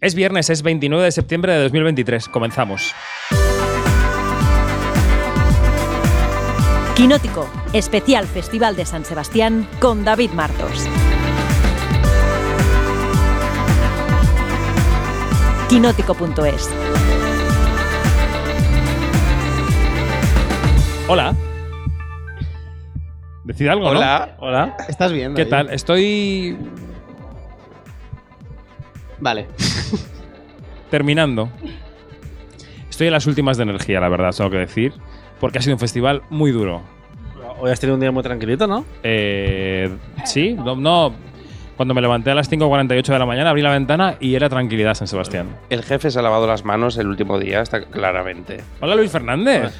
Es viernes, es 29 de septiembre de 2023. Comenzamos. Quinótico, especial Festival de San Sebastián con David Martos. Quinótico.es Hola. Decid algo, ¿no? Hola. Hola. ¿Estás bien? ¿Qué tal? Estoy Vale. terminando. Estoy en las últimas de energía, la verdad, tengo que decir. Porque ha sido un festival muy duro. Hoy has tenido un día muy tranquilito, ¿no? Eh, sí, no, no. Cuando me levanté a las 5.48 de la mañana, abrí la ventana y era tranquilidad San Sebastián. El jefe se ha lavado las manos el último día, está claramente. Hola Luis Fernández.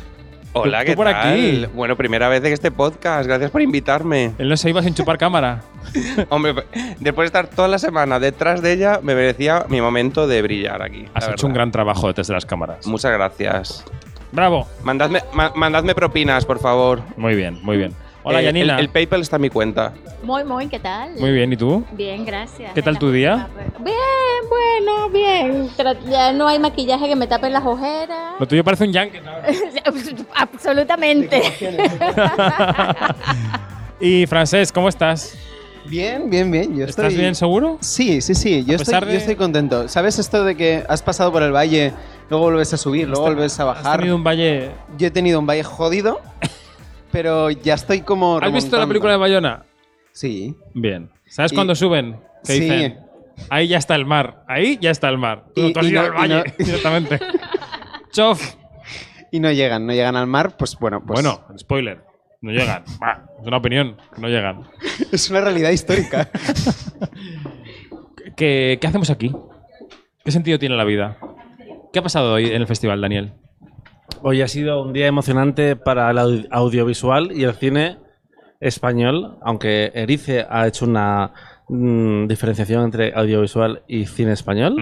Hola, ¿qué por tal? aquí. Bueno, primera vez en este podcast. Gracias por invitarme. Él no se iba sin chupar cámara. Hombre, después de estar toda la semana detrás de ella, me merecía mi momento de brillar aquí. Has hecho un gran trabajo detrás de las cámaras. Muchas gracias. Bravo. Mandadme, ma- mandadme propinas, por favor. Muy bien, muy bien. Hola Eh, Yanina. El, el PayPal está en mi cuenta. Muy, muy, ¿qué tal? Muy bien, ¿y tú? Bien, gracias. ¿Qué tal tu día? Bien, bueno, bien. Tra- Ya no hay maquillaje que me tape las ojeras. Lo tuyo parece un yankee. ¿no? Absolutamente. y Francés, ¿cómo estás? Bien, bien, bien. Yo ¿Estás estoy... bien seguro? Sí, sí, sí. Yo estoy, de- yo estoy contento. ¿Sabes esto de que has pasado por el valle, luego vuelves a subir, luego vuelves a Has bajar? tenido un valle. Yo he tenido un valle jodido, pero ya estoy como. ¿Has visto la película de Bayona? Sí. Bien. ¿Sabes Y- cuándo suben? Que Sí. dicen, ahí ya está el mar. Ahí ya está el mar. Y- tú has y ido no- al valle no- directamente. Chof. Y no llegan, no llegan al mar, pues bueno, pues. Bueno, spoiler. No llegan. Es una opinión. No llegan. Es una realidad histórica. ¿Qué, qué hacemos aquí? ¿Qué sentido tiene la vida? ¿Qué ha pasado hoy en el festival, Daniel? Hoy ha sido un día emocionante para el au- audiovisual y el cine español, aunque Erice ha hecho una mm, diferenciación entre audiovisual y cine español.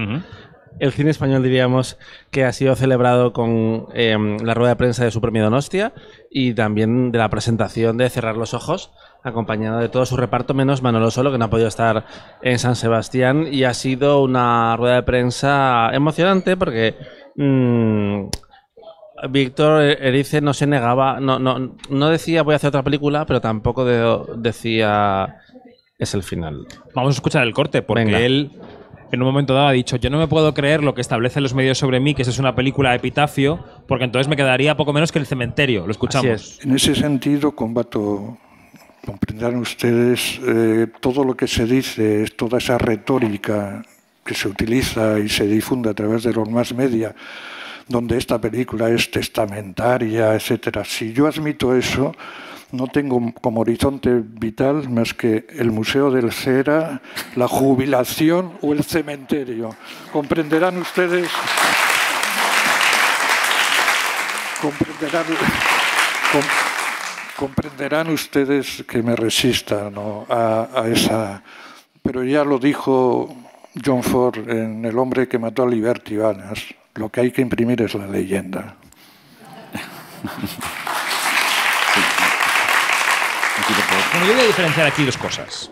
El cine español diríamos que ha sido celebrado con em, la rueda de prensa de su premio Donostia y también de la presentación de Cerrar los Ojos, acompañado de todo su reparto, menos Manolo Solo, que no ha podido estar en San Sebastián. Y ha sido una rueda de prensa emocionante porque mm, Víctor Erice no se negaba, no, no, no decía voy a hacer otra película, pero tampoco de- decía es el final. Vamos a escuchar el corte, porque Venga. él en un momento dado ha dicho, yo no me puedo creer lo que establecen los medios sobre mí, que esa es una película epitafio, porque entonces me quedaría poco menos que el cementerio. Lo escuchamos. Es. En ese sentido, combato, comprenderán ustedes, eh, todo lo que se dice, es toda esa retórica que se utiliza y se difunde a través de los más media, donde esta película es testamentaria, etcétera. Si yo admito eso, no tengo como horizonte vital más que el Museo del Cera, la jubilación o el cementerio. Comprenderán ustedes. Comprenderán. com- comprenderán ustedes que me resista a, a esa. Pero ya lo dijo John Ford en El hombre que mató a Liberty Valance. Lo que hay que imprimir es la leyenda. Bueno, yo voy a diferenciar aquí dos cosas.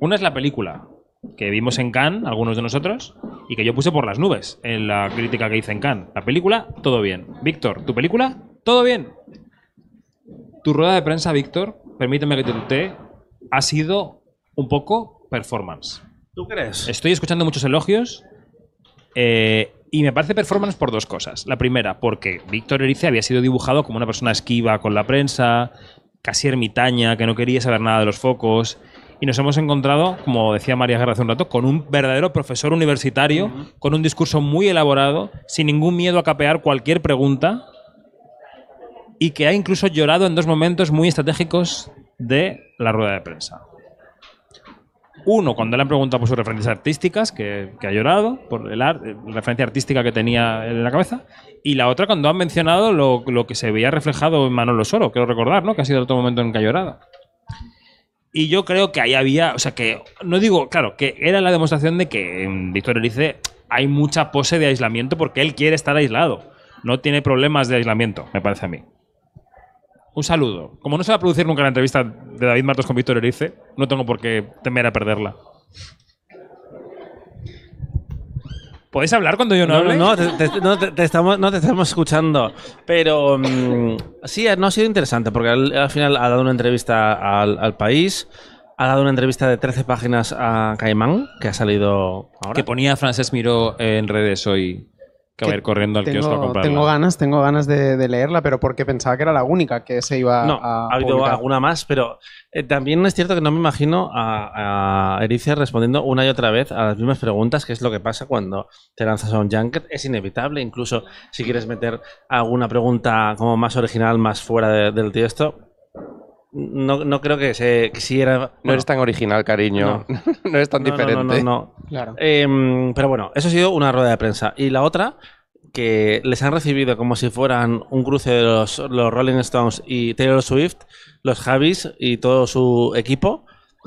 Una es la película que vimos en Cannes, algunos de nosotros, y que yo puse por las nubes en la crítica que hice en Cannes. La película, todo bien. Víctor, ¿tu película? Todo bien. Tu rueda de prensa, Víctor, permíteme que te tutee, ha sido un poco performance. ¿Tú crees? Estoy escuchando muchos elogios eh, y me parece performance por dos cosas. La primera, porque Víctor Erice había sido dibujado como una persona esquiva con la prensa, casi ermitaña, que no quería saber nada de los focos. Y nos hemos encontrado, como decía María Guerra hace un rato, con un verdadero profesor universitario, con un discurso muy elaborado, sin ningún miedo a capear cualquier pregunta, y que ha incluso llorado en dos momentos muy estratégicos de la rueda de prensa. Uno, cuando le han preguntado por sus referencias artísticas, que, ha llorado, por el ar- la referencia artística que tenía en la cabeza. Y la otra, cuando han mencionado lo, que se veía reflejado en Manolo Soro, quiero recordar, ¿no? Que ha sido el otro momento en que ha llorado. Y yo creo que ahí había, o sea, que no digo, claro, que era la demostración de que en Víctor Erice hay mucha pose de aislamiento porque él quiere estar aislado. No tiene problemas de aislamiento, me parece a mí. Un saludo. Como no se va a producir nunca la entrevista de David Martos con Víctor Erice, no tengo por qué temer a perderla. ¿Podéis hablar cuando yo no, No, hable? no, no, te, te- no, te- te estamos, no te estamos escuchando. Pero mm, sí, no ha sido interesante porque al, al final ha dado una entrevista al, al país, ha dado una entrevista de 13 páginas a Caimán, que ha salido ahora. Que ponía Francesc Miró en redes hoy que va a ir corriendo al kiosco a tengo, comprarla. tengo ganas, tengo ganas de, de leerla, pero porque pensaba que era la única que se iba No, a ha habido publicar. alguna más, pero eh, también es cierto que no me imagino a, a Erice respondiendo una y otra vez a las mismas preguntas, que es lo que pasa cuando te lanzas a un junket. Es inevitable, incluso si quieres meter alguna pregunta como más original, más fuera de- del texto. No, no creo que se quisiera. No bueno, eres tan original, cariño. No, eres tan no, no, diferente. No, no, no. Claro. Em, pero bueno, eso ha sido una rueda de prensa. Y la otra, que les han recibido como si fueran un cruce de los, los Rolling Stones y Taylor Swift, los Javis y todo su equipo.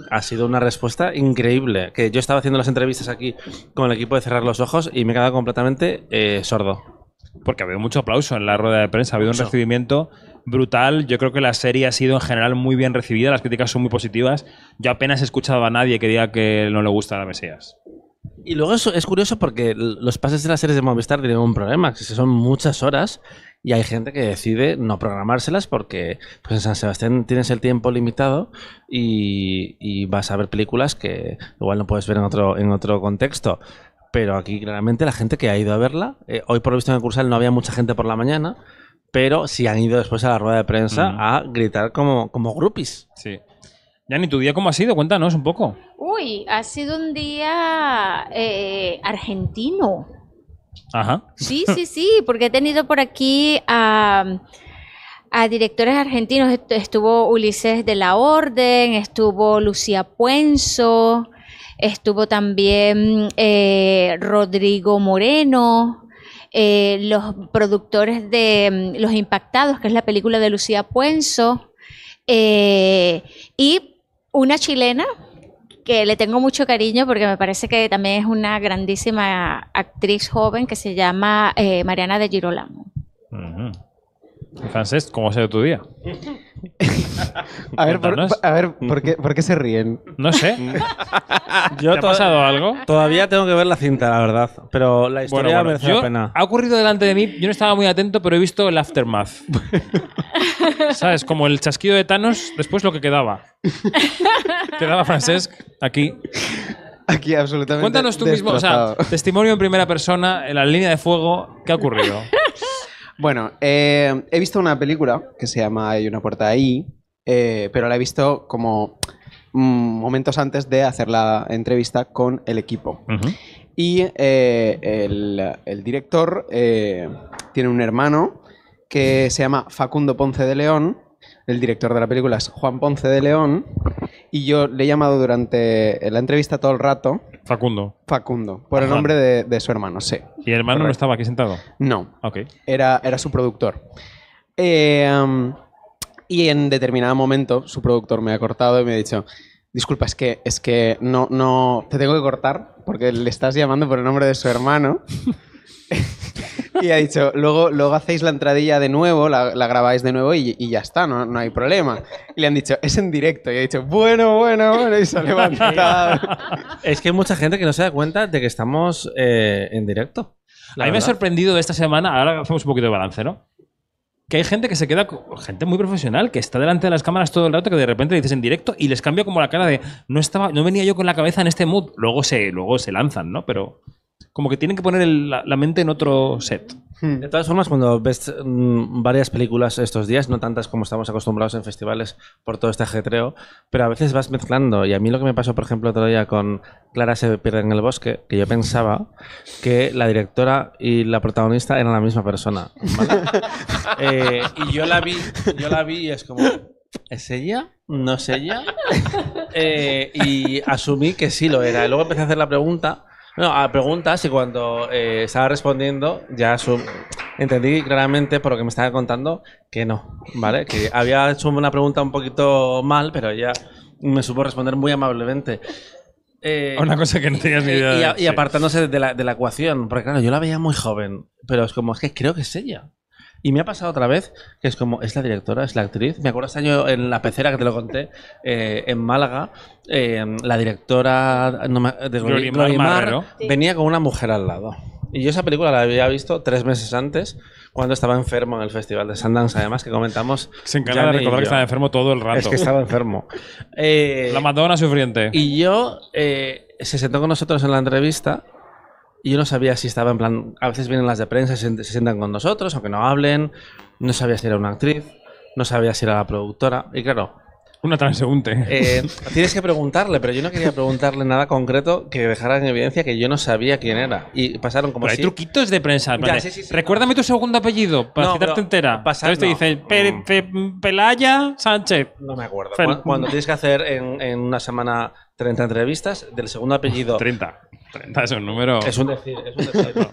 Ha sido una respuesta increíble. Que yo estaba haciendo las entrevistas aquí con el equipo de Cerrar los Ojos y me he quedado completamente eh, sordo. Porque ha habido mucho aplauso en la rueda de prensa, ha habido un recibimiento brutal. Yo creo que la serie ha sido en general muy bien recibida, las críticas son muy positivas. Yo apenas he escuchado a nadie que diga que no le gusta la Mesías. Y luego es, es curioso porque los pases de las series de Movistar tienen un problema, que son muchas horas y hay gente que decide no programárselas porque pues en San Sebastián tienes el tiempo limitado y, y vas a ver películas que igual no puedes ver en otro, en otro contexto. Pero aquí claramente la gente que ha ido a verla, eh, hoy por lo visto en el Cursal no había mucha gente por la mañana, pero sí han ido después a la rueda de prensa Mm. a gritar como, como groupies. Sí. Yani, ¿tu día cómo ha sido? Cuéntanos un poco. Uy, ha sido un día eh, argentino. Ajá. Sí, sí, sí, porque he tenido por aquí a, a directores argentinos. Est- Estuvo Ulises de la Orden, estuvo Lucía Puenzo, estuvo también eh, Rodrigo Moreno, eh, los productores de mm, Los Impactados, que es la película de Lucía Puenzo, eh, y una chilena que le tengo mucho cariño porque me parece que también es una grandísima actriz joven que se llama eh, Mariana de Girolamo. Francesc, ¿cómo ha sido tu día? A ver, por, a ver ¿por, qué, ¿por qué se ríen? No sé. Yo ¿Te ha pasado algo? Todavía tengo que ver la cinta, la verdad. Pero la historia Bueno, bueno, merece yo- la pena. ha ocurrido delante de mí, yo no estaba muy atento, pero he visto el aftermath. ¿Sabes? Como el chasquido de Thanos, después lo que quedaba. quedaba Francesc aquí. Aquí absolutamente. Cuéntanos tú mismo, o sea, testimonio en primera persona, en la línea de fuego, ¿qué ha ocurrido? Bueno, eh, he visto una película que se llama Hay una puerta ahí, eh, pero la he visto como mm, momentos antes de hacer la entrevista con el equipo. Y eh, el, el director tiene un hermano que se llama Facundo Ponce de León. El director de la película es Juan Ponce de León. Y yo le he llamado durante la entrevista todo el rato Facundo. Facundo, por el Ajá. nombre de, de su hermano, sí. ¿Y el hermano no estaba aquí sentado? No, Ok. era, era su productor. Eh, um, y en determinado momento su productor me ha cortado y me ha dicho, disculpa, es que, es que no, no, te tengo que cortar porque le estás llamando por el nombre de su hermano. y ha dicho, luego, luego hacéis la entradilla de nuevo, la, la grabáis de nuevo y, y ya está, no, no hay problema. Y le han dicho, es en directo. Y ha dicho, bueno, bueno, bueno, y se ha levantado. Es que hay mucha gente que no se da cuenta de que estamos eh, en directo. La a mí me ha sorprendido esta semana, ahora hacemos un poquito de balance, ¿no? Que hay gente que se queda, gente muy profesional, que está delante de las cámaras todo el rato, que de repente le dices en directo y les cambia como la cara de no estaba, no venía yo con la cabeza en este mood. Luego se, luego se lanzan, ¿no? Pero como que tienen que poner el- la, la mente en otro set. De todas formas, cuando ves mm, varias películas estos días, no tantas como estamos acostumbrados en festivales por todo este ajetreo, pero a veces vas mezclando. Y a mí lo que me pasó, por ejemplo, otro día con Clara se pierde en el bosque, que yo pensaba que la directora y la protagonista eran la misma persona. ¿vale? Eh, y yo la vi, yo la vi y es como, ¿es ella? ¿No es ella? Eh, y asumí que sí lo era. Y luego empecé a hacer la pregunta. No, a preguntas y cuando eh, estaba respondiendo ya asum- entendí claramente por lo que me estaba contando que no, ¿vale? Que había hecho una pregunta un poquito mal, pero ella me supo responder muy amablemente. Eh, Una cosa que no tenías ni idea. y, y apartándose de la, de la ecuación, porque claro, yo la veía muy joven, pero es como, es que creo que es ella. Y me ha pasado otra vez que es como, es la directora, es la actriz. Me acuerdo este año en La Pecera, que te lo conté, eh, en Málaga, eh, la directora no me- de Glorimar Glorimar Marrero. venía con una mujer al lado. Y yo esa película la había visto tres meses antes, cuando estaba enfermo en el Festival de Sundance, además, que comentamos. Se encarga de recordar que estaba enfermo todo el rato. Es que estaba enfermo. Eh, La Madonna sufriente. y yo eh, se sentó con nosotros en la entrevista y yo no sabía si estaba en plan. A veces vienen las de prensa y se, se sientan con nosotros, aunque no hablen. No sabía si era una actriz, no sabía si era la productora. Y claro, Una transeúnte. eh, tienes que preguntarle, pero yo no quería preguntarle nada concreto que dejara en evidencia que yo no sabía quién era. Y pasaron como Pero hay si. truquitos de prensa. Ya, sí, sí, sí, Recuérdame tu segundo apellido para No, citarte entera. pasa- Entonces te no. dice Pe- Pe- Pelaya Sánchez. No me acuerdo. Fel- cuando tienes que hacer en, en una semana 30 entrevistas, del segundo apellido 30. 30 es un número. es un decir. Es un decir.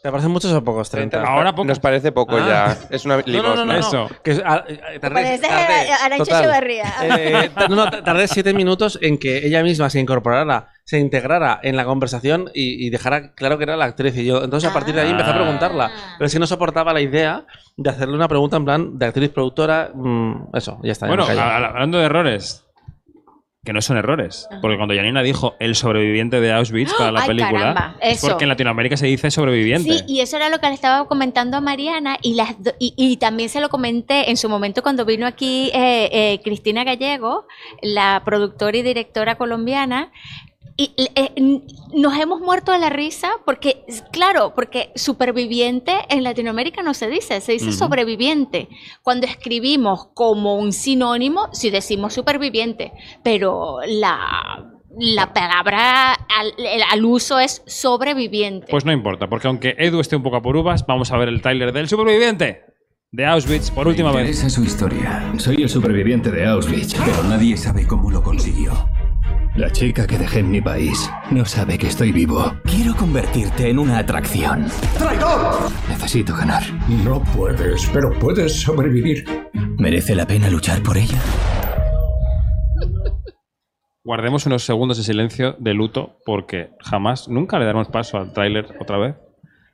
¿Te parecen muchos o pocos 30? Ahora. Nos parece poco Ah. ya. Es una no, limosna. no, no, no. Eso. Que es- ah, eh, tardé- Parece tardé- eh, no, no, tardé siete minutos en que ella misma se incorporara, se integrara en la conversación y, y dejara claro que era la actriz. Y yo, entonces a partir de ahí empecé a preguntarla. Pero es que no soportaba la idea de hacerle una pregunta en plan de actriz productora. mm, eso, ya está. Bueno, a- a- hablando de errores. Que no son errores. Porque cuando Janina dijo el sobreviviente de Auschwitz para la Ay, película. caramba, es porque en Latinoamérica se dice sobreviviente. Sí, y eso era lo que le estaba comentando a Mariana y, las do- y, y también se lo comenté en su momento cuando vino aquí eh, eh, Cristina Gallego, la productora y directora colombiana. Y eh, nos hemos muerto de la risa porque, claro, porque superviviente en Latinoamérica no se dice, se dice sobreviviente. Cuando escribimos como un sinónimo, sí decimos superviviente, pero la, la palabra al, uso es sobreviviente. Pues no importa, porque aunque Edu esté un poco a por uvas, vamos a ver el Tyler del superviviente de Auschwitz por última Me vez. interesa su historia. Soy el superviviente de Auschwitz, pero nadie sabe cómo lo consiguió. La chica que dejé en mi país no sabe que estoy vivo. Quiero convertirte en una atracción. ¡Traidor! Necesito ganar. No puedes, pero puedes sobrevivir. ¿Merece la pena luchar por ella? Guardemos unos segundos de silencio de luto porque jamás, nunca le daremos paso al tráiler otra vez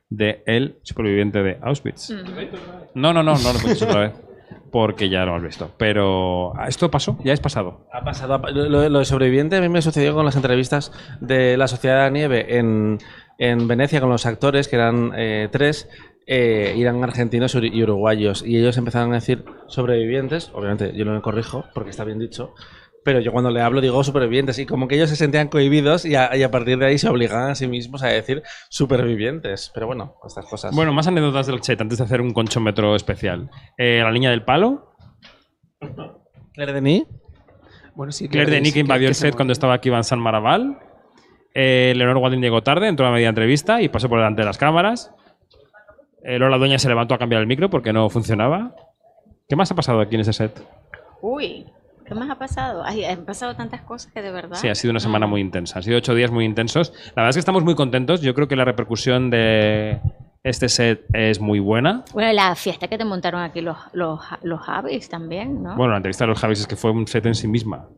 de El superviviente de Auschwitz. No, no, no, no lo cuentes otra vez porque ya lo hemos visto. Pero esto pasó, ya es pasado. Ha pasado. Lo, de sobreviviente a mí me sucedió con las entrevistas de la Sociedad de la Nieve en, en Venecia con los actores, que eran eh, tres, eh, eran argentinos y uruguayos. Y ellos empezaron a decir sobrevivientes. Obviamente yo no me corrijo porque está bien dicho. Pero yo cuando le hablo digo supervivientes y como que ellos se sentían cohibidos y a, y a partir de ahí se obligaban a sí mismos a decir supervivientes. Pero bueno, estas cosas. Bueno, más anécdotas del chat antes de hacer un conchómetro especial. Eh, la niña del palo, Claire Denis, Bueno, sí, Claire que- Denis que invadió que el se set cuando estaba aquí Van San Maraval. Eh, Leonor Walding llegó tarde, entró a media entrevista y pasó por delante de las cámaras. Eh, Lola Dueña se levantó a cambiar el micro porque no funcionaba. ¿Qué más ha pasado aquí en ese set? Uy, ¿qué más ha pasado? Ay, han pasado tantas cosas que de verdad. Sí, ha sido una semana muy intensa. Han sido ocho días muy intensos. La verdad es que estamos muy contentos. Yo creo que la repercusión de este set es muy buena. Bueno, la fiesta que te montaron aquí los, los, los Javis también, ¿no? Bueno, la entrevista de los Javis es que fue un set en sí misma.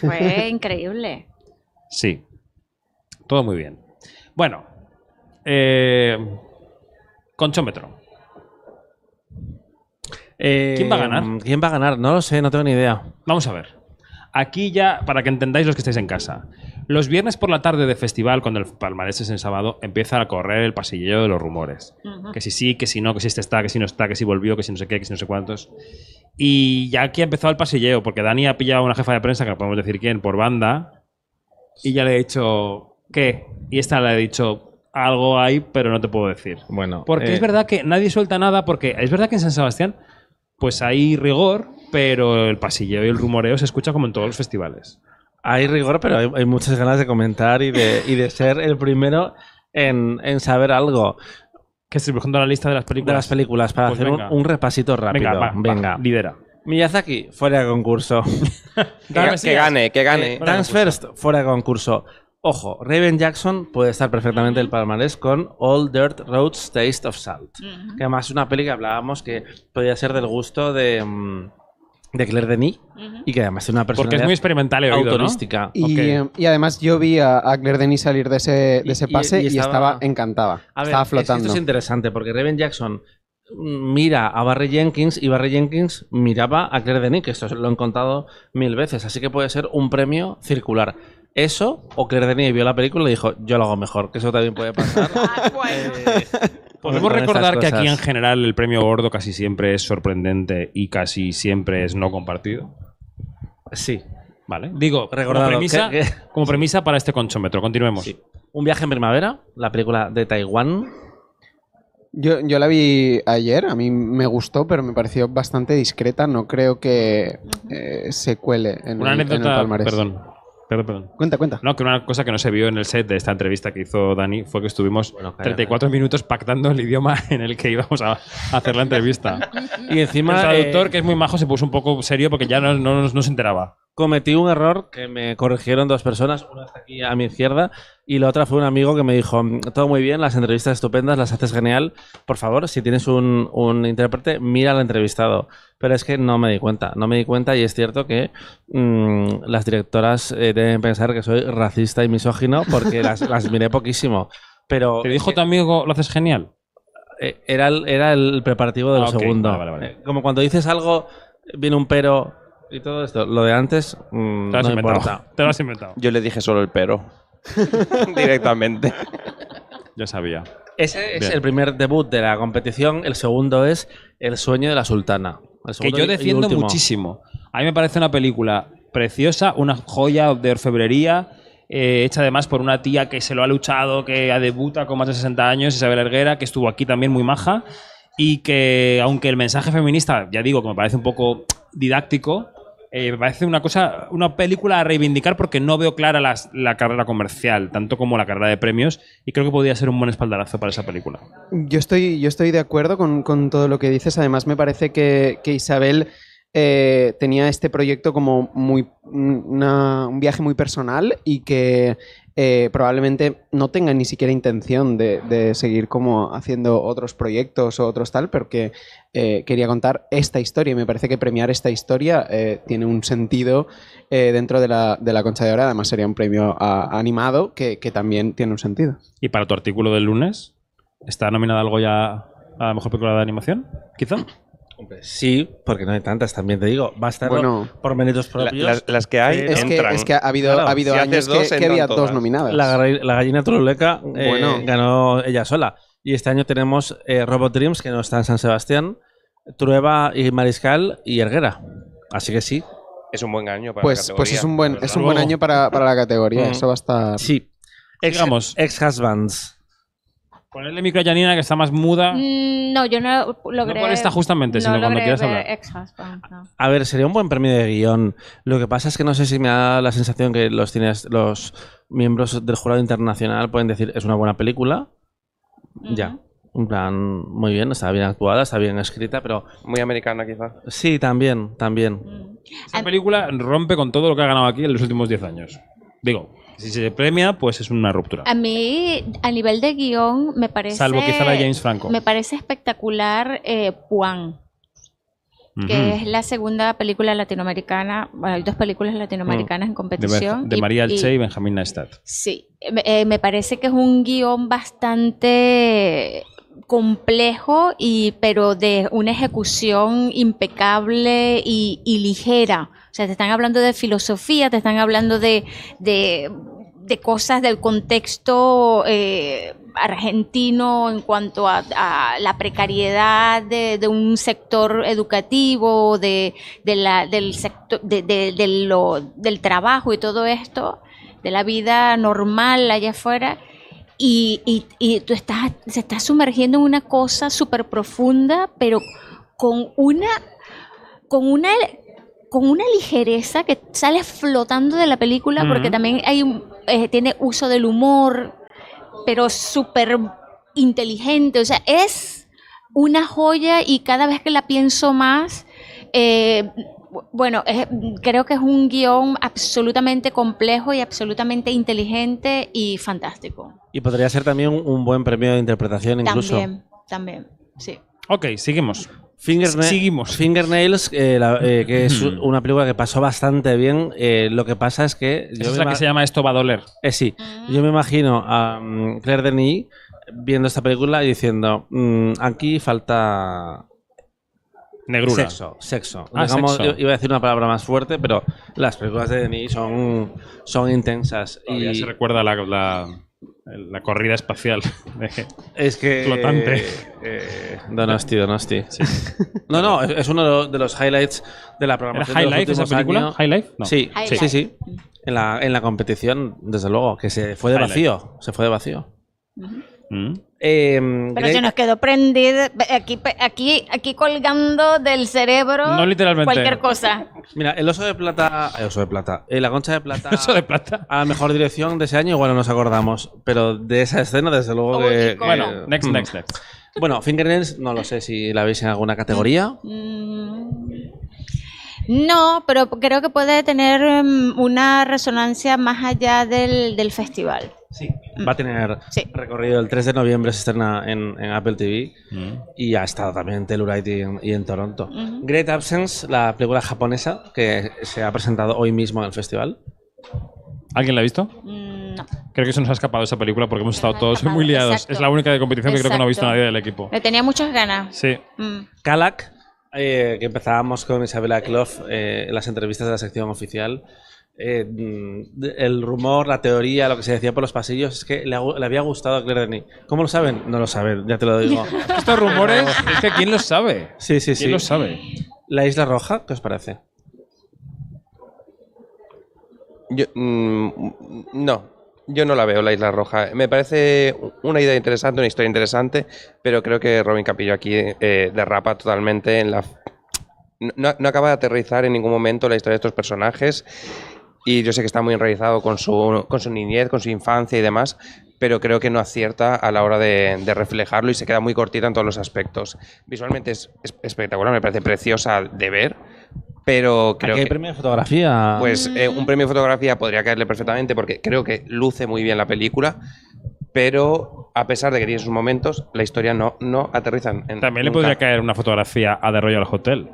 Fue increíble. Sí. Todo muy bien. Bueno. Eh, conchómetro. Eh, ¿Quién va a ganar? ¿Quién va a ganar? No lo sé, no tengo ni idea. Vamos a ver. Aquí ya, para que entendáis los que estáis en casa. Los viernes por la tarde de festival, cuando el palmarés es en sábado, empieza a correr el pasilleo de los rumores. Ujú. Que si sí, que si no, que si este está, que si no está, que si volvió, que si no sé qué, que si no sé cuántos. Y ya aquí ha empezado el pasilleo, porque Dani ha pillado a una jefa de prensa, que no podemos decir quién, por banda, y ya le he dicho, ¿qué? Y esta le ha dicho, algo hay, pero no te puedo decir. Bueno, Porque eh, es verdad que nadie suelta nada, porque es verdad que en San Sebastián, pues hay rigor, pero el pasilleo y el rumoreo se escucha como en todos los festivales. Hay rigor, pero hay, hay muchas ganas de comentar y de, y de ser el primero en, en saber algo Que estoy buscando la lista de las de películas. las películas para Pues hacer un, repasito rápido. Venga, va, va, Venga. lidera. Miyazaki, fuera de concurso. Que, gane, que gane. Eh, Dance First, fuera de concurso. Ojo, Raven Jackson puede estar perfectamente el palmarés con All Dirt Roads Taste of Salt. Que además es una peli que hablábamos que podía ser del gusto de, mm, de Claire Denis y que además es una persona Porque es muy experimental, he oído, ¿no? autorística. Y, Ok. eh, y además yo vi a, a Claire Denis salir de ese, de ese y- pase y y, estaba- estaba, encantada. A ver, estaba es que flotando. esto es interesante porque Raven Jackson mm, mira a Barry Jenkins y Barry Jenkins miraba a Claire Denis, que esto lo han contado mil veces, así que puede ser un premio circular. Eso, o Claire Denis vio la película y dijo, yo lo hago mejor, que eso también puede pasar. Eh, Podemos recordar que aquí en general el premio gordo casi siempre es sorprendente y casi siempre es no compartido. Sí. Vale. Digo, como premisa, que- que- como premisa para este conchómetro. Continuemos. Sí. Un viaje en primavera, la película de Taiwán. Yo, yo la vi ayer, a mí me gustó, pero me pareció bastante discreta. No creo que eh, se cuele en, Una el, en el anécdota. palmarés. Perdón. Perdón, perdón. Cuenta, cuenta. No, que una cosa que no se vio en el set de esta entrevista que hizo Dani fue que estuvimos Bueno, cállate. 34 minutos pactando el idioma en el que íbamos a a hacer la entrevista. Y encima el traductor, eh, que es muy majo, se puso un poco serio porque ya no, no, no se enteraba. cometí un error que me corrigieron dos personas, una está aquí a mi izquierda y la otra fue un amigo que me dijo, todo muy bien, las entrevistas estupendas, las haces genial, por favor, si tienes un, un intérprete, mira al entrevistado. Pero es que no me di cuenta, no me di cuenta y es cierto que mm, las directoras eh, deben pensar que soy racista y misógino porque las, las miré poquísimo. Pero ¿Te dijo tu amigo lo haces genial? que, eh, era, el, era el preparativo de lo Ah, segundo. vale, vale, vale. Eh, Como cuando dices algo, viene un pero y todo esto. Lo de antes mm, Te lo has no inventado. importa. Te lo has inventado. Yo le dije solo el pero. Directamente. Ya sabía. Ese es Bien. el primer debut de la competición. El segundo es El sueño de la sultana. Que yo defiendo muchísimo. A mí me parece una película preciosa, una joya de orfebrería, eh, hecha además por una tía que se lo ha luchado, que debuta con más de 60 años, Isabel Erguera, que estuvo aquí también muy maja, y que aunque el mensaje feminista, ya digo, que me parece un poco didáctico, eh, me parece una cosa, una película a reivindicar porque no veo clara la carrera comercial, tanto como la carrera de premios, y creo que podría ser un buen espaldarazo para esa película. Yo estoy, yo estoy de acuerdo con, con todo lo que dices. Además, me parece que, que Isabel eh, tenía este proyecto como muy un viaje muy personal y que eh, probablemente no tenga ni siquiera intención de, seguir como haciendo otros proyectos o otros tal, porque eh, quería contar esta historia y me parece que premiar esta historia eh, tiene un sentido eh, dentro de la, de la Concha de Oro. Además, sería un premio animado que, que también tiene un sentido. Y para tu artículo del lunes, ¿está nominada algo ya a la mejor película de animación? Quizá. Hombre, Sí, porque no hay tantas, también te digo. Va a estar Bueno, por méritos La- propios. las, las que hay Pero- Es que, es ha habido, Claro, ha habido si años dos, que, había dos nominadas. la, gallina truleca eh, Bueno. ganó ella sola. Y este año tenemos eh, Robot Dreams, que no está en San Sebastián, Trueba y Mariscal y Erguera. Así que sí. Es un buen año para pues, la pues es un buen, categoría, es la un buen año para, para la categoría. Mm. Eso va a estar. Sí. Ex, Digamos. Ex-Husbands. Ponerle micro a Janina, que está más muda. Mm, No, yo no logré. por esta justamente, sino cuando quieras hablar. No. A ver, sería un buen premio de guion. Lo que pasa es que no sé si me da la sensación que los, cines- los miembros del jurado internacional pueden decir es una buena película. Ya. En plan, muy bien, está bien actuada, está bien escrita, pero. Muy americana, quizá. sí, también, también. Mm. Esta película rompe con todo lo que ha ganado aquí en los últimos 10 años. Digo, si se premia, pues es una ruptura. A mí, a nivel de guion, me parece. Salvo quizá la de James Franco. Me parece espectacular eh, Puan, Ujú. que es la segunda película latinoamericana. Bueno, hay dos películas latinoamericanas en de, competición. de y- María y- Alche y Benjamín Neistat. Sí, me, eh, me parece que es un guion bastante complejo y pero de una ejecución impecable y, y ligera. O sea, te están hablando de filosofía, te están hablando de, de, de cosas del contexto eh, argentino en cuanto a, la precariedad de, un sector educativo, de, la, del sector, lo, del trabajo y todo esto de la vida normal allá afuera. Y, y, y tú estás, se estás sumergiendo en una cosa súper profunda, pero con una, con una con una ligereza que sales flotando de la película porque también hay un- eh, tiene uso del humor pero súper inteligente o sea es una joya y cada vez que la pienso más eh, bueno, es- creo que es un guion absolutamente complejo y absolutamente inteligente y fantástico. Y podría ser también un, un buen premio de interpretación incluso. También, también, sí. Ok, seguimos. Fingerna- Seguimos. Fingernails, eh, la- eh, que es una película que pasó bastante bien. eh, lo que pasa es que... Esa es la que se llama Esto va a doler. Eh, sí, yo me imagino a mm, Claire Denis viendo esta película y diciendo, "Mm, aquí falta Negrura. Sexo, sexo. Ah, Digamos, sexo. Iba a decir una palabra más fuerte, pero las películas de Denis son, son intensas. Todavía y se recuerda la, la, la corrida espacial. es que. Flotante. eh, Donosti, Donosti. No, no, es, uno de los- highlights de la ¿Era programación. High de Life esa película? años. ¿High Life? No. Sí, High sí, Life. sí, sí. En la, en la competición, desde luego, que se fue de High vacío. Se fue de vacío. Mm. Eh, Pero se nos quedó prendida aquí, aquí, aquí colgando del cerebro No literalmente. cualquier cosa. Mira, el oso de plata. El oso de plata. eh, la concha de plata. Eso de plata. A la mejor dirección de ese año, igual no nos acordamos. Pero de esa escena, desde luego Uy, que. ¿cómo? que- Bueno, next, mm. next, next. Bueno, Fingernails, no lo sé si la veis en alguna categoría. Mm. No, pero creo que puede tener mm, una resonancia más allá del, del festival. Sí. Va a tener Sí. recorrido el 3 de noviembre, se estrena en, en Apple TV. Mm. Y ha estado también en Telluride y en, y en Toronto. Great Absence, la película japonesa que se ha presentado hoy mismo en el festival. ¿Alguien la ha visto? Mm, No. Creo que se nos ha escapado esa película porque hemos estado todos escapado, muy liados. exacto. Es la única de competición que creo que no ha visto nadie del equipo. Le tenía muchas ganas. Sí. Mm. Calac, eh, que empezábamos con Isabela Clough eh, en las entrevistas de la sección oficial. Eh, el rumor, la teoría, lo que se decía por los pasillos es que le, ha- le había gustado a Claire Denis. ¿Cómo lo saben? No lo saben, ya te lo digo. Estos rumores, es que ¿quién los sabe? Sí, sí, ¿Quién sí. los sabe? La Isla Roja, ¿qué os parece? Yo, mm, no, yo no la veo, la Isla Roja. Me parece una idea interesante, una historia interesante, pero creo que Robin Capillo aquí eh, derrapa totalmente en la... No, no acaba de aterrizar en ningún momento la historia de estos personajes y yo sé que está muy enraizado con su, con su niñez, con su infancia y demás, pero creo que no acierta a la hora de, de reflejarlo y se queda muy cortita en todos los aspectos. Visualmente es, es espectacular, me parece preciosa de ver, pero creo hay que... premio de fotografía. Pues eh, un premio de fotografía podría caerle perfectamente porque creo que luce muy bien la película, pero a pesar de que tiene sus momentos, la historia no, no aterriza en También le podría caer una fotografía a The Royal Hotel.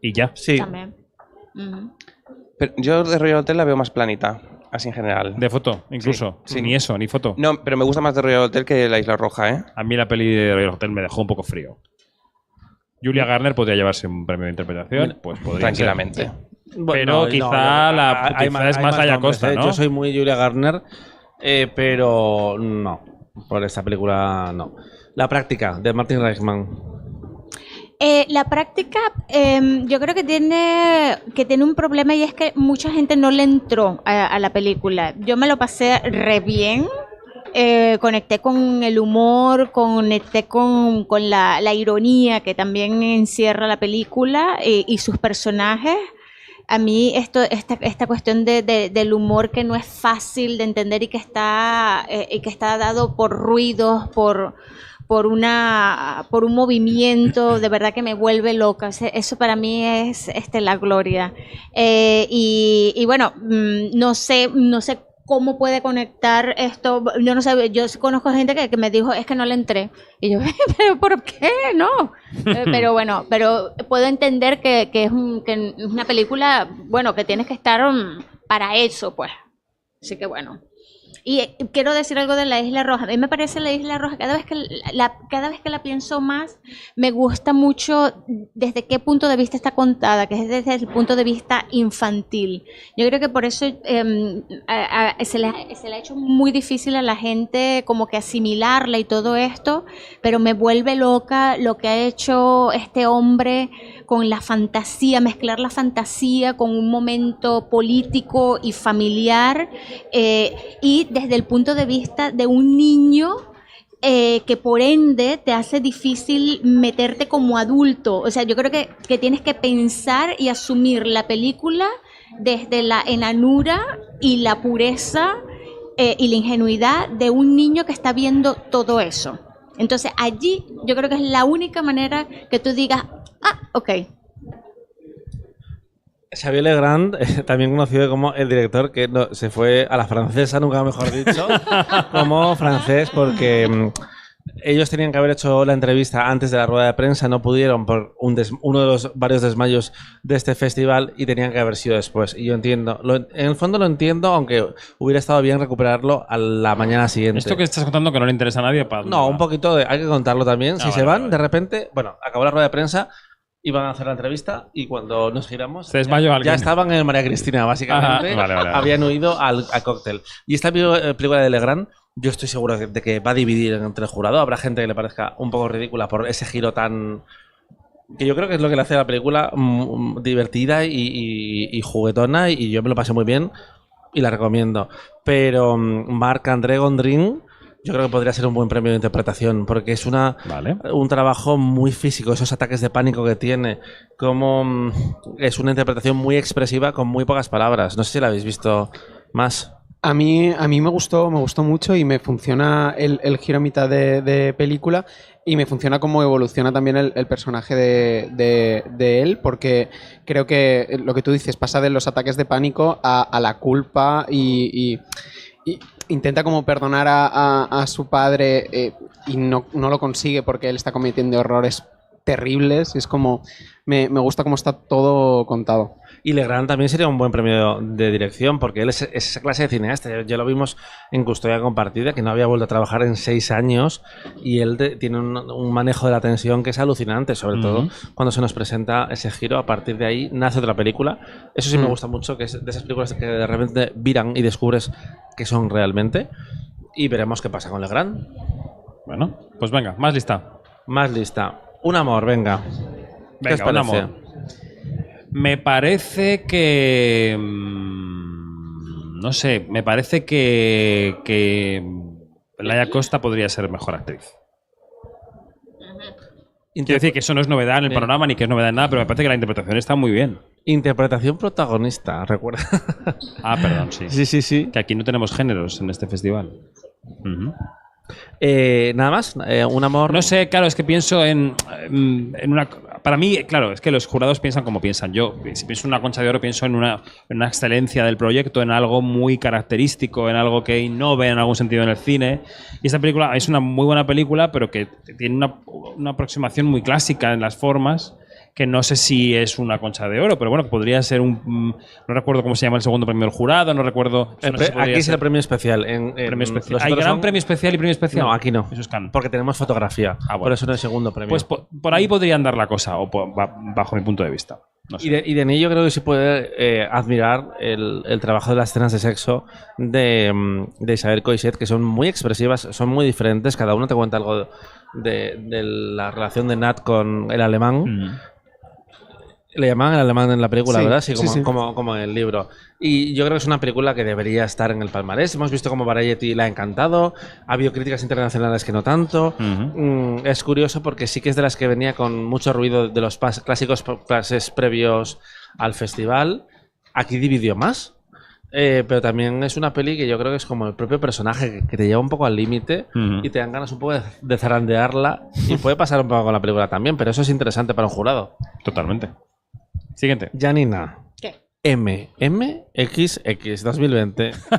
Y ya. sí. También. Pero yo de Royal Hotel la veo más planita, así en general. De foto, incluso. Sí, sí. Ni eso, ni foto. No, pero me gusta más de Royal Hotel que la Isla Roja, ¿eh? A mí la peli de Royal Hotel me dejó un poco frío. Julia Garner podría llevarse un premio de interpretación, pues podría Tranquilamente. ser. Bueno, Pero quizá la- hay quizá es hay más Aya nombres, Costa, ¿eh? ¿no? Yo soy muy Julia Garner, eh, pero no. Por esta película, no. La práctica, de Martin Reichman. Eh, la práctica, em, yo creo que tiene, que tiene un problema y es que mucha gente no le entró a, la película. Yo me lo pasé re bien. eh, conecté con el humor, conecté con, con la, ironía que también encierra la película eh, y sus personajes. A mí esto, esta, esta cuestión de, de- del humor que no es fácil de entender y que está, y que está dado por ruidos, por, por una por un movimiento de verdad que me vuelve loca. Eso para mí es este la gloria. Eh, y, y bueno mm, no sé no sé cómo puede conectar esto. Yo no sé yo conozco gente que, que me dijo es que no le entré y yo pero por qué no Eh, pero bueno pero puedo entender que, que es un- que es una película bueno que tienes que estar mm, para eso pues. Así que bueno y eh, quiero decir algo de la Isla Roja. A mí me parece la Isla Roja, cada vez que la, cada vez que la pienso más, me gusta mucho desde qué punto de vista está contada, que es desde el punto de vista infantil. Yo creo que por eso a- se, le, se le ha hecho muy difícil a la gente como que asimilarla y todo esto, pero me vuelve loca lo que ha hecho este hombre con la fantasía, mezclar la fantasía con un momento político y familiar, eh, y desde el punto de vista de un niño eh, que por ende te hace difícil meterte como adulto. O sea, yo creo que, que tienes que pensar y asumir la película desde la enanura y la pureza eh, y la ingenuidad de un niño que está viendo todo eso. Entonces allí yo creo que es la única manera que tú digas, ah, ok, Xavier Legrand, eh, también conocido como el director que no- se fue a la francesa, nunca mejor dicho, como francés, porque mm, ellos tenían que haber hecho la entrevista antes de la rueda de prensa, no pudieron por un des- uno de los varios desmayos de este festival y tenían que haber sido después. Y yo entiendo, lo- en el fondo lo entiendo, aunque hubiera estado bien recuperarlo a la mañana siguiente. Esto que estás contando que no le interesa a nadie, para No, un poquito de, hay que contarlo también. si Ah, se vale, van, vale, de repente, bueno, acabó la rueda de prensa iban a hacer la entrevista y cuando nos giramos Se desmayó ya, alguien. ya estaban en María Cristina, básicamente. Vale, vale. Habían huido al, cóctel. Y esta eh, película de Legrand, yo estoy seguro de que va a dividir entre el jurado. Habrá gente que le parezca un poco ridícula por ese giro tan... Que yo creo que es lo que le hace a la película mm, divertida y, y- y juguetona y yo me lo pasé muy bien y la recomiendo. Pero mm, Marc André Gondrin yo creo que podría ser un buen premio de interpretación porque es una Vale. un trabajo muy físico, esos ataques de pánico que tiene, como mm, es una interpretación muy expresiva con muy pocas palabras. No sé si la habéis visto más. A mí, a mí me gustó, me gustó mucho y me funciona el, el giro a mitad de, de película y me funciona como evoluciona también el, el personaje de, de- de él, porque creo que lo que tú dices pasa de los ataques de pánico a, a la culpa y, y- y intenta como perdonar a, su padre eh, y no, no lo consigue porque él está cometiendo errores terribles. y Es como, me, me gusta cómo está todo contado. Y Legrand también sería un buen premio de dirección, porque él es, es esa clase de cineasta. Ya, ya lo vimos en Custodia Compartida, que no había vuelto a trabajar en seis años, y él de- tiene un, un manejo de la tensión que es alucinante, sobre todo Ujú. cuando se nos presenta ese giro. A partir de ahí nace otra película. Eso sí me Mm. gusta mucho, que es de esas películas que de repente viran y descubres que son realmente. Y veremos qué pasa con Legrand. Bueno, pues venga, más lista. Más lista. Un amor, venga. ¿Qué os Venga, un amor. Me parece que. mm, No sé, me parece que. que Laia Costa podría ser mejor actriz. Quiero decir que eso no es novedad en el Bien. panorama ni que es novedad en nada, pero me parece que la interpretación está muy bien. Interpretación protagonista, recuerda. Ah, perdón, sí. sí, sí, sí. Que aquí no tenemos géneros en este festival. Ujú. Eh, Nada más, eh, un amor. No sé, claro, es que pienso en, mm, en una. Para mí, claro, es que los jurados piensan como piensan. Yo, si pienso en una concha de oro, pienso en una, en una excelencia del proyecto, en algo muy característico, en algo que innove en algún sentido en el cine. Y esta película es una muy buena película, pero que tiene una, una aproximación muy clásica en las formas. Que no sé si es una concha de oro, pero bueno, podría ser un. mm, No recuerdo cómo se llama el segundo premio del jurado, no recuerdo. El no pre- sé si podría aquí es ser el premio especial. En, en- premio especial. ¿Hay gran son- premio especial y premio especial? No, aquí no. Eso es canon. Porque tenemos fotografía. Ah, bueno. Por eso no es segundo premio. Pues po- por, ahí podría andar la cosa, o bajo mi punto de vista. No sé. y, de, y de mí yo creo que sí puede eh, admirar el, el trabajo de las escenas de sexo de, mm, de Isabel Coixet, que son muy expresivas, son muy diferentes. Cada uno te cuenta algo de, de la relación de Nat con el alemán. Mm. Le llaman el alemán en la película, Sí, ¿verdad? Sí, como, sí. Como, como en el libro. Y yo creo que es una película que debería estar en el palmarés. Hemos visto como Variety la ha encantado. Ha habido críticas internacionales que no tanto. Mm, es curioso porque sí que es de las que venía con mucho ruido de los pas- clásicos pa- pases previos al festival. Aquí dividió más. Eh, pero también es una peli que yo creo que es como el propio personaje que, te lleva un poco al límite y te dan ganas un poco de, de zarandearla. Y puede pasar un poco con la película también, pero eso es interesante para un jurado. Totalmente. Siguiente. Janina. ¿Qué? M. M. X. X 2020.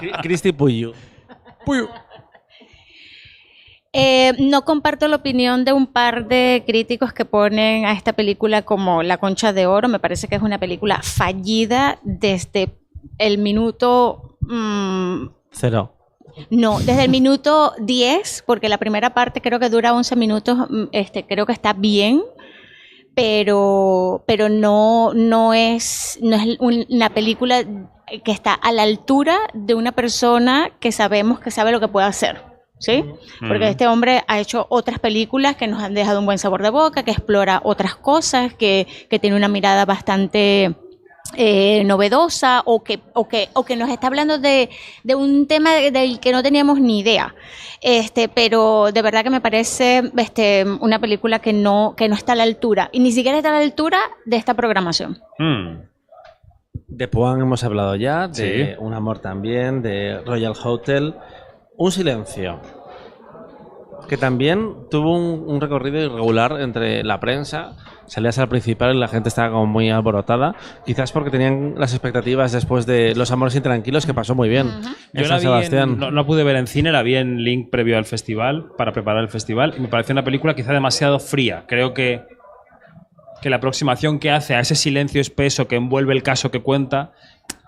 Cri- Cristi Puyu. Eh, no comparto la opinión de un par de críticos que ponen a esta película como La Concha de Oro. Me parece que es una película fallida desde el minuto... mm, Cero. no, desde el minuto 10, porque la primera parte creo que dura 11 minutos, mm, este, creo que está bien, pero, pero no, no, es, no es un- una película que está a la altura de una persona que sabemos que sabe lo que puede hacer. ¿Sí? Porque este hombre ha hecho otras películas que nos han dejado un buen sabor de boca, que explora otras cosas, que, que tiene una mirada bastante eh, novedosa o que, o, que, o que nos está hablando de, de un tema de- del que no teníamos ni idea. Este, pero de verdad que me parece este, una película que no, que no está a la altura, y ni siquiera está a la altura de esta programación. Mm. De Poan hemos hablado ya, de Sí. Un Amor también, de Royal Hotel. Un Silencio. Que también tuvo un, un recorrido irregular entre la prensa. Salías al principal y la gente estaba como muy alborotada. Quizás porque tenían las expectativas después de Los Amores Intranquilos, que pasó muy bien. en Yo San la vi Sebastián. en- no, no pude ver en cine, la vi en Link previo al festival, para preparar el festival, y me pareció una película quizá demasiado fría. Creo que, que la aproximación que hace a ese silencio espeso que envuelve el caso que cuenta,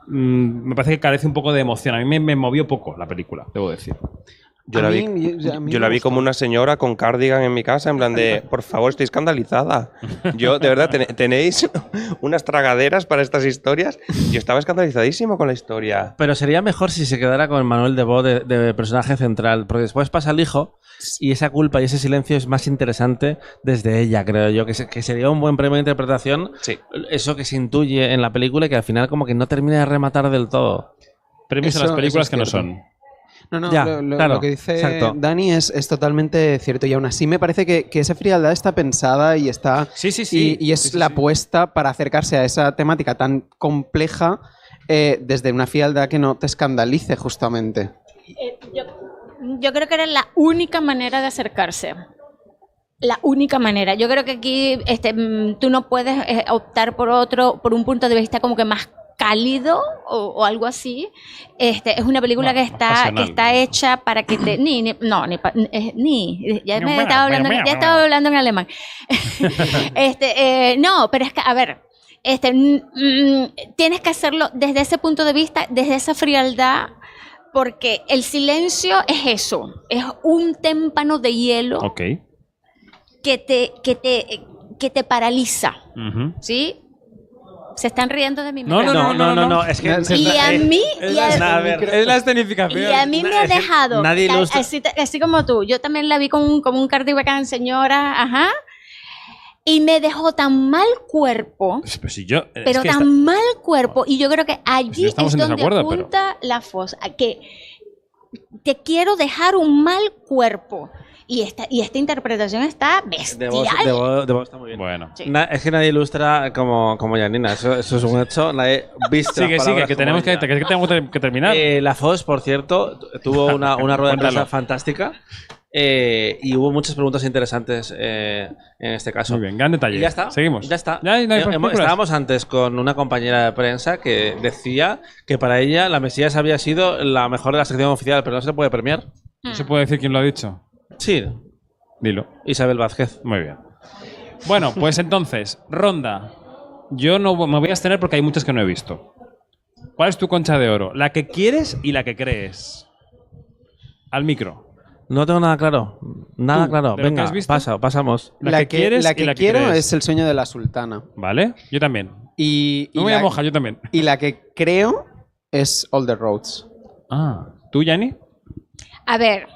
mm, me parece que carece un poco de emoción. A mí me, me movió poco la película, debo decir. Yo A la, mí- vi, yo- a mí yo me la vi como una señora con cardigan en mi casa, en plan de, por favor, estoy escandalizada. Yo, de verdad, ten- tenéis unas tragaderas para estas historias. Yo estaba escandalizadísimo con la historia. Pero sería mejor si se quedara con Manuel de Bo de, de personaje central, porque después pasa el hijo y esa culpa y ese silencio es más interesante desde ella, creo yo, que, se- que sería un buen premio de interpretación Sí. eso que se intuye en la película y que al final como que no termina de rematar del todo. Premios a Eso- las películas que no son. No, no, Ya, lo, lo- claro, lo que dice exacto. Dani es, es totalmente cierto. Y aún así me parece que, que esa frialdad está pensada y está. Sí, sí, sí. Y, y es Sí, sí, la sí. apuesta para acercarse a esa temática tan compleja eh, desde una frialdad que no te escandalice, justamente. Eh, yo, yo creo que era la única manera de acercarse. La única manera. Yo creo que aquí este, mm, tú no puedes eh, optar por otro, por un punto de vista como que más cálido o, o algo así. Este, es una película No, que está, pasional. que está hecha para que te. Ni, ni- no, ni, ni. Ya me estaba hablando, ya estaba hablando en alemán. este, eh, no, pero es que, a ver, este, mm, tienes que hacerlo desde ese punto de vista, desde esa frialdad, porque el silencio es eso, es un témpano de hielo que te, que te, que te paraliza. ¿sí? Se están riendo de mi No, micrófono. no, no, no, no, es que... Y a mí, y a, a ver, es la escenificación. y a mí me ha es dejado, nadie tal- así, así como tú, yo también la vi con un, como un cardigan señora, ajá, y me dejó tan mal cuerpo, Pues si yo. es pero que tan esta- mal cuerpo, y yo creo que allí Pues no es donde pero- apunta la fosa, que te quiero dejar un mal cuerpo, y esta, y esta interpretación está De bestial. voz, de voz- de voz está muy bien. Bueno. Sí. Na- es que nadie ilustra como, como Janina, eso, eso es un hecho. Nadie viste Sigue, las sigue, palabras que tenemos que, que tenemos que- terminar. Eh, la FOS, por cierto, tu- tuvo una, una rueda de prensa fantástica eh, y hubo muchas preguntas interesantes eh, en este caso. Muy bien, gran detalle. Y ya está. Seguimos. Ya está. Ya, no hay Eh, estábamos antes con una compañera de prensa que decía que para ella la Mesías había sido la mejor de la sección oficial, pero no se le puede premiar. ¿No se puede decir quién lo ha dicho? Sí, Dilo. Isabel Vázquez. Muy bien. Bueno, pues entonces, ronda. Yo no me voy a abstener porque hay muchas que no he visto. ¿Cuál es tu concha de oro? La que quieres y la que crees. Al micro. No tengo nada claro. Nada Tú, claro. ¿de lo que Venga, has visto? pasa, pasamos. La que quieres la y la que quiero crees. es el sueño de la sultana. ¿Vale? Yo también. Y, y No me la, voy a mojar, yo también. y la que creo es All the Roads. Ah. ¿Tú, Yanni? A ver,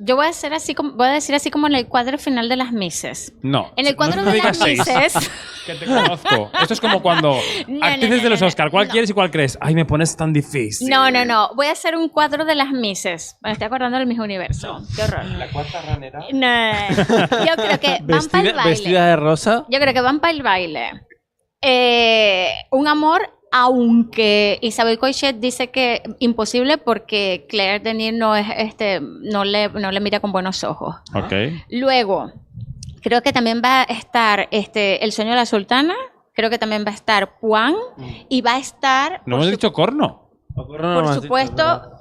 yo voy a hacer así como, voy a decir así como en el cuadro final de las Mises. No. En el No cuadro de las seis, Mises. Que te conozco. Esto es como cuando No, actrices no, de los Oscar. ¿Cuál no. quieres y cuál crees? Ay, me pones tan difícil. No, no, no. Voy a hacer un cuadro de las Mises. Me estoy acordando del mismo universo. Qué horror. La cuarta ranera. No, yo creo que van para el Vestida, baile. vestida de rosa. Yo creo que van para el baile. Eh, un amor, aunque Isabel Coixet dice que imposible porque Claire Denis no es este, no le, no le mira con buenos ojos. Ok. Luego, creo que también va a estar este, El sueño de la sultana. Creo que también va a estar Puan. Y va a estar. No hemos su- dicho corno. por supuesto,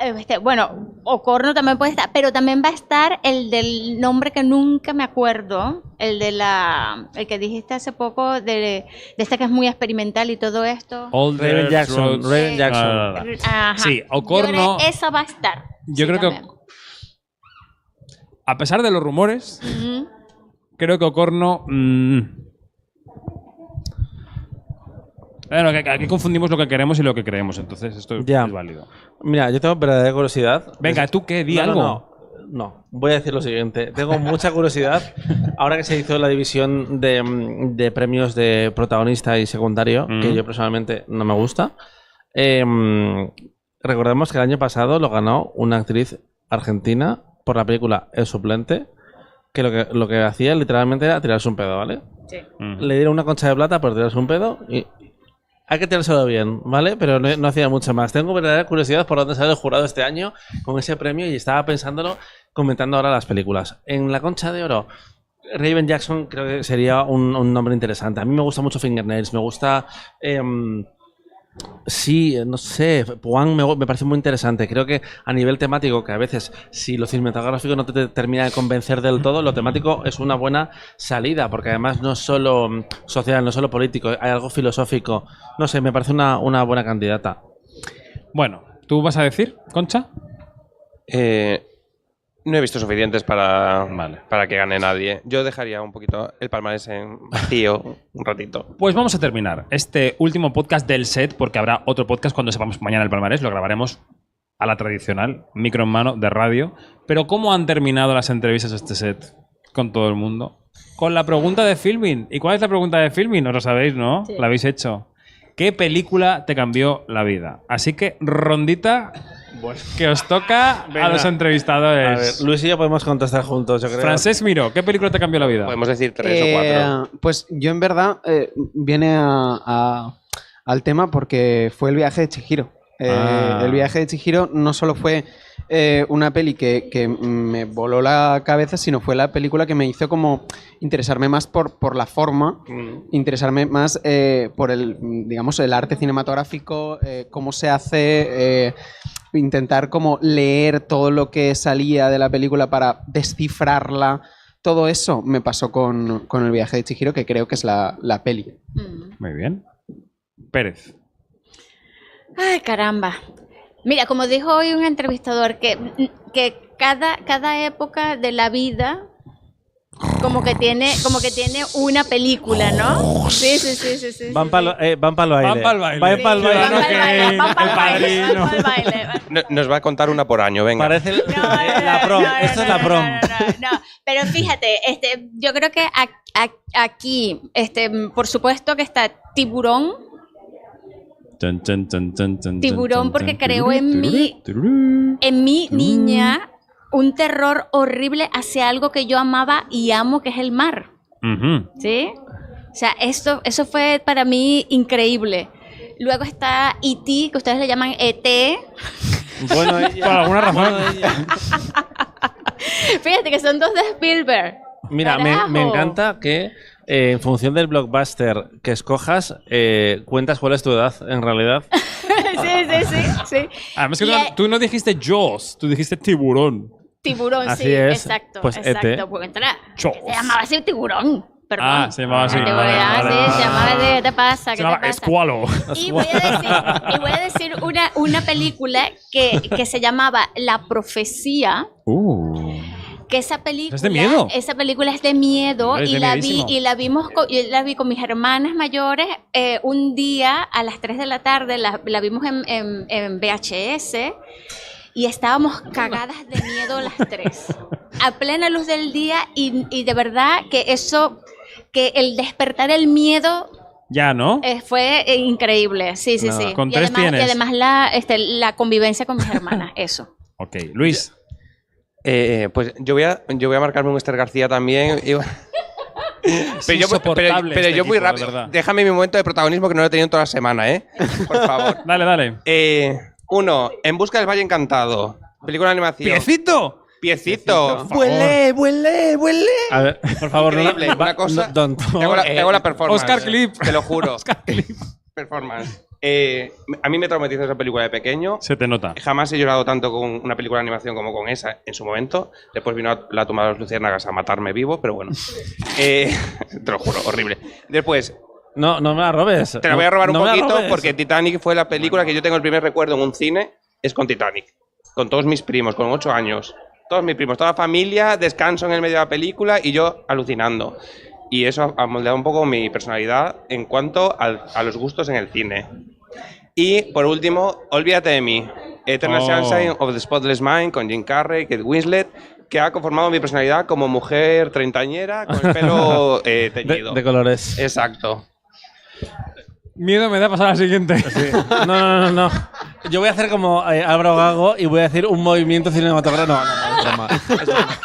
este, bueno, Ocorno también puede estar, pero también va a estar el del nombre que nunca me acuerdo, el de la, el que dijiste hace poco, de, de este que es muy experimental y todo esto. All Raven Jackson, Raven Eh, Jackson. Ajá. Sí, Ocorno. esa va a estar. Yo Sí, creo que, a pesar de los rumores, creo que Ocorno. mm, bueno, aquí confundimos lo que queremos y lo que creemos, entonces esto Ya. es válido. Mira, yo tengo verdadera curiosidad. Venga, ¿tú qué? Di No, algo. No, no, voy a decir lo siguiente. Tengo mucha curiosidad. Ahora que se hizo la división de, de premios de protagonista y secundario, que yo personalmente no me gusta, eh, mm, recordemos que el año pasado lo ganó una actriz argentina por la película El suplente, que lo que, lo que hacía literalmente era tirarse un pedo, ¿vale? Mm. Le dieron una concha de plata por tirarse un pedo y hay que tirárselo bien, ¿vale? Pero no, hacía mucho más. Tengo verdadera curiosidad por dónde sale el jurado este año con ese premio y estaba pensándolo comentando ahora las películas. En La Concha de Oro, Raven Jackson creo que sería un, nombre interesante. A mí me gusta mucho Fingernails, me gusta... em, Sí, no sé, Puan me, me parece muy interesante. Creo que a nivel temático, que a veces si lo cinematográfico no te, te termina de convencer del todo, lo temático es una buena salida, porque además no es solo mm, social, no es solo político, hay algo filosófico. No sé, me parece una, una buena candidata. Bueno, ¿tú vas a decir, Concha? Eh, no he visto suficientes para, Vale. para que gane nadie. Yo dejaría un poquito el palmarés en vacío un ratito. Pues vamos a terminar este último podcast del set, porque habrá otro podcast cuando sepamos mañana el palmarés, lo grabaremos a la tradicional, micro en mano, de radio. Pero ¿cómo han terminado las entrevistas este set con todo el mundo? Con la pregunta de filming. ¿Y cuál es la pregunta de filming? No lo sabéis, ¿no? Sí. La habéis hecho. ¿Qué película te cambió la vida? Así que, rondita, que os toca a Venga. los A ver, entrevistadores. Luis y yo podemos contestar juntos, yo creo. Francesc Miró, ¿qué película te cambió la vida? Podemos decir tres Eh, o cuatro. Pues yo en verdad eh, viene a- a- al tema porque fue el viaje de Chihiro. Eh, Ah. El viaje de Chihiro no solo fue eh, una peli que, que me voló la cabeza, sino fue la película que me hizo como interesarme más por, por la forma, interesarme más eh, por el, mm, digamos, el arte cinematográfico, eh, cómo se hace, eh, intentar como leer todo lo que salía de la película para descifrarla. Todo eso me pasó con, con el viaje de Chihiro, que creo que es la, la peli. Mm. Muy bien. Pérez. Ay, caramba. Mira, como dijo hoy un entrevistador, que, que cada, cada época de la vida como que tiene, como que tiene una película, ¿no? Sí, sí, sí, sí, sí. Van para eh, van pa'l baile. Van pa'l baile. Van pa'l sí, baile. van pa'l baile, van pa'l el baile, van pa'l baile, No- Nos va a contar una por año, venga. Parece el- No, no, no, la prom. no, no, Esto es la no, prom. no, no, no. Pero fíjate, este, yo creo que aquí, este, por supuesto que está Tiburón, Tiburón, porque tururú, en mí- en mi niña un terror horrible hacia algo que yo amaba y amo, que es el mar. ¿Sí? O sea, esto, eso fue para mí increíble. Luego está E.T., que ustedes le llaman ET. Bueno, ella- Por alguna razón. Fíjate que son dos de Spielberg. Mira, me, me encanta que eh, en función del blockbuster que escojas, eh, cuentas cuál es tu edad en realidad. sí, sí, sí, sí. Además que tú, eh, tú no dijiste Jaws, tú dijiste tiburón. Tiburón, Así sí, es. exacto. Pues exacto. ET. Porque Jaws. se llamaba así tiburón. Perdón. Ah, se llamaba así. Ah, vale, sí, se llamaba de, ¿qué te pasa? Se ¿Qué te llama pasa? Escualo. Y voy a decir, y voy a decir una, una película que, que se llamaba La Profecía, Uh. que esa película ¿Es de miedo? esa película es de miedo es y de la vi y la vimos con, y la vi con mis hermanas mayores eh, un día a las 3 de la tarde la, la vimos en, en- en VHS y estábamos cagadas de miedo las tres a plena luz del día y, y de verdad que eso que el despertar el miedo Ya, ¿no? eh, fue eh, increíble sí sí No, sí con y, tres además, tienes. y además la este, la convivencia con mis hermanas eso Ok, Luis. Eh, pues yo voy, a, yo voy a marcarme un Esther García también. y- pero yo, pero- pero este yo muy rápido. Déjame mi momento de protagonismo que no lo he tenido en toda la semana, ¿eh? Por favor. Dale, dale. Eh, uno, En busca del Valle Encantado. Película de animación. ¡Piecito! Piecito. Por Vuele, vuele, vuele. A ver, por favor, no, Increíble, una cosa- no, don- Te hago la, te hago la performance. Oscar Clip. Te lo juro. Oscar Clip. Performance. Eh, a mí me traumatizó esa película de pequeño. Se te nota. Jamás he llorado tanto con una película de animación como con esa en su momento. Después vino la toma de los luciérnagas a matarme vivo, pero bueno. Eh, te lo juro, horrible. Después, no, no me la robes. te la voy a robar un No me la poquito porque Titanic fue la película que yo tengo el primer recuerdo en un cine, es con Titanic. Con todos mis primos, con ocho años. Todos mis primos, toda la familia, descanso en el medio de la película y yo alucinando. Y eso ha moldeado un poco mi personalidad en cuanto al- a los gustos en el cine. Y por último, Olvídate de mí. Eternal Oh. Sunshine of the Spotless Mind con Jim Carrey, Kate Winslet, que ha conformado mi personalidad como mujer treintañera con el pelo eh, de, teñido. de colores. Exacto. Miedo me da pasar al siguiente. No, no, no, no. Yo voy a hacer como eh, Álvaro Gago y voy a decir un movimiento cinematográfico. No, no, no, es broma. Es broma.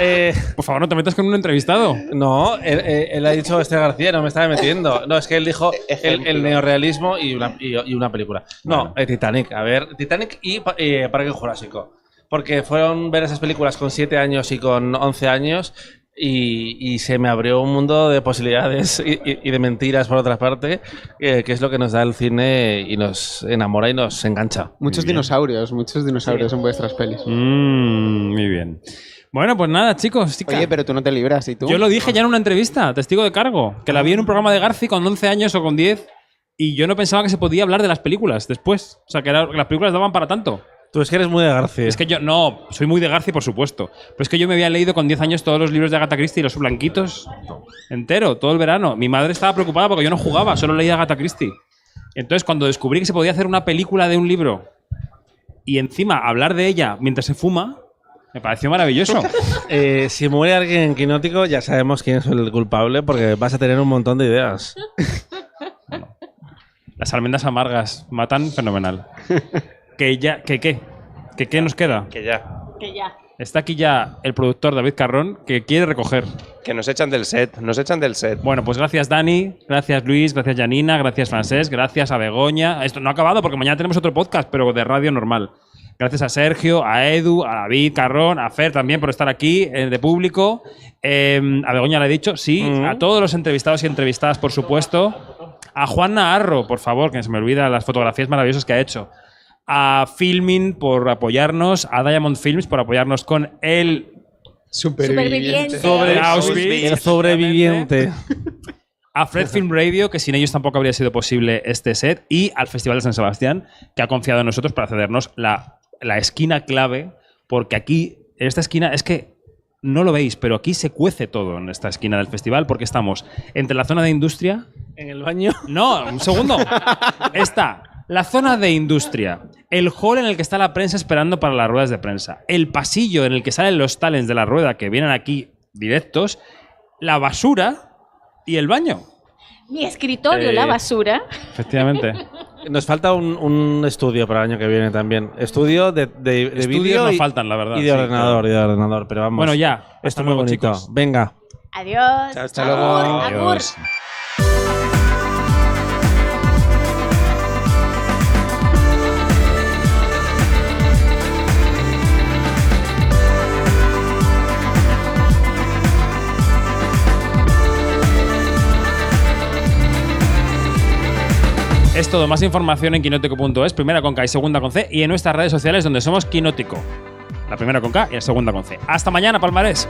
Eh, Por favor, no te metas con un entrevistado. no, él, él- él ha dicho este García, no me estaba metiendo. No, es que él dijo el, el neorealismo y una, y, y una película. No, eh, Titanic. A ver, Titanic y eh, Parque Jurásico. Porque fueron ver esas películas con 7 años y con 11 años y, y se me abrió un mundo de posibilidades y, y- y de mentiras por otra parte, eh, que es lo que nos da el cine y nos enamora y nos engancha. Muchos dinosaurios, muchos dinosaurios en vuestras pelis. Mm, muy bien. Bueno, pues nada, chicos. Oye, pero tú no te libras, ¿y tú? Yo lo dije ya en una entrevista, testigo de cargo, que la vi en un programa de Garci con 11 años o con 10 y yo no pensaba que se podía hablar de las películas después. O sea, que, era- que las películas daban para tanto. Tú es que eres muy de García. Es que yo, no, soy muy de Garci, por supuesto. Pero es que yo me había leído con 10 años todos los libros de Agatha Christie, los blanquitos, entero, todo el verano. Mi madre estaba preocupada porque yo no jugaba, solo leía Agatha Christie. Entonces, cuando descubrí que se podía hacer una película de un libro y encima hablar de ella mientras se fuma, me pareció maravilloso. Eh, si muere alguien en Quinótico, ya sabemos quién es el culpable porque vas a tener un montón de ideas. Las almendras amargas matan fenomenal. que ya, que qué, que qué nos queda. Que ya. Que ya. Está aquí ya el productor David Carrón que quiere recoger. Que nos echan del set, nos echan del set. Bueno, pues gracias Dani, gracias Luis, gracias Janina, gracias Francés, gracias a Begoña. Esto no ha acabado porque mañana tenemos otro podcast, pero de radio normal. Gracias a Sergio, a Edu, a David Carrón, a Fer también por estar aquí eh, de público. Eh, a Begoña le he dicho, sí. A todos los entrevistados y entrevistadas, por supuesto. A Juan Naharro, por favor, que se me olvida las fotografías maravillosas que ha hecho. A Filmin por apoyarnos, a Diamond Films por apoyarnos con el Superviviente. sobre Auschwitz. El sobreviviente. A Fred Film Radio, que sin ellos tampoco habría sido posible este set, y al Festival de San Sebastián, que ha confiado en nosotros para cedernos la, la esquina clave, porque aquí, en esta esquina, es que no lo veis, pero aquí se cuece todo en esta esquina del festival, porque estamos entre la zona de industria. En el baño. No, un segundo. Está la zona de industria, el hall en el que está la prensa esperando para las ruedas de prensa, el pasillo en el que salen los talents de la rueda que vienen aquí directos, la basura y el baño. Mi escritorio, Eh, la basura. Efectivamente. Nos falta un, un estudio para el año que viene también. Estudio de, de, de Estudios vídeo no y, faltan, la verdad. y de sí, ordenador, y de ordenador. Pero vamos. Bueno, ya. Esto es muy luego, bonito. chicos. Venga. Adiós. Chao, hasta luego. Adiós. Es todo, más información en quinótico.es, primera con K y segunda con C, y en nuestras redes sociales donde somos Quinótico. La primera con K y la segunda con C. Hasta mañana, Palmarés.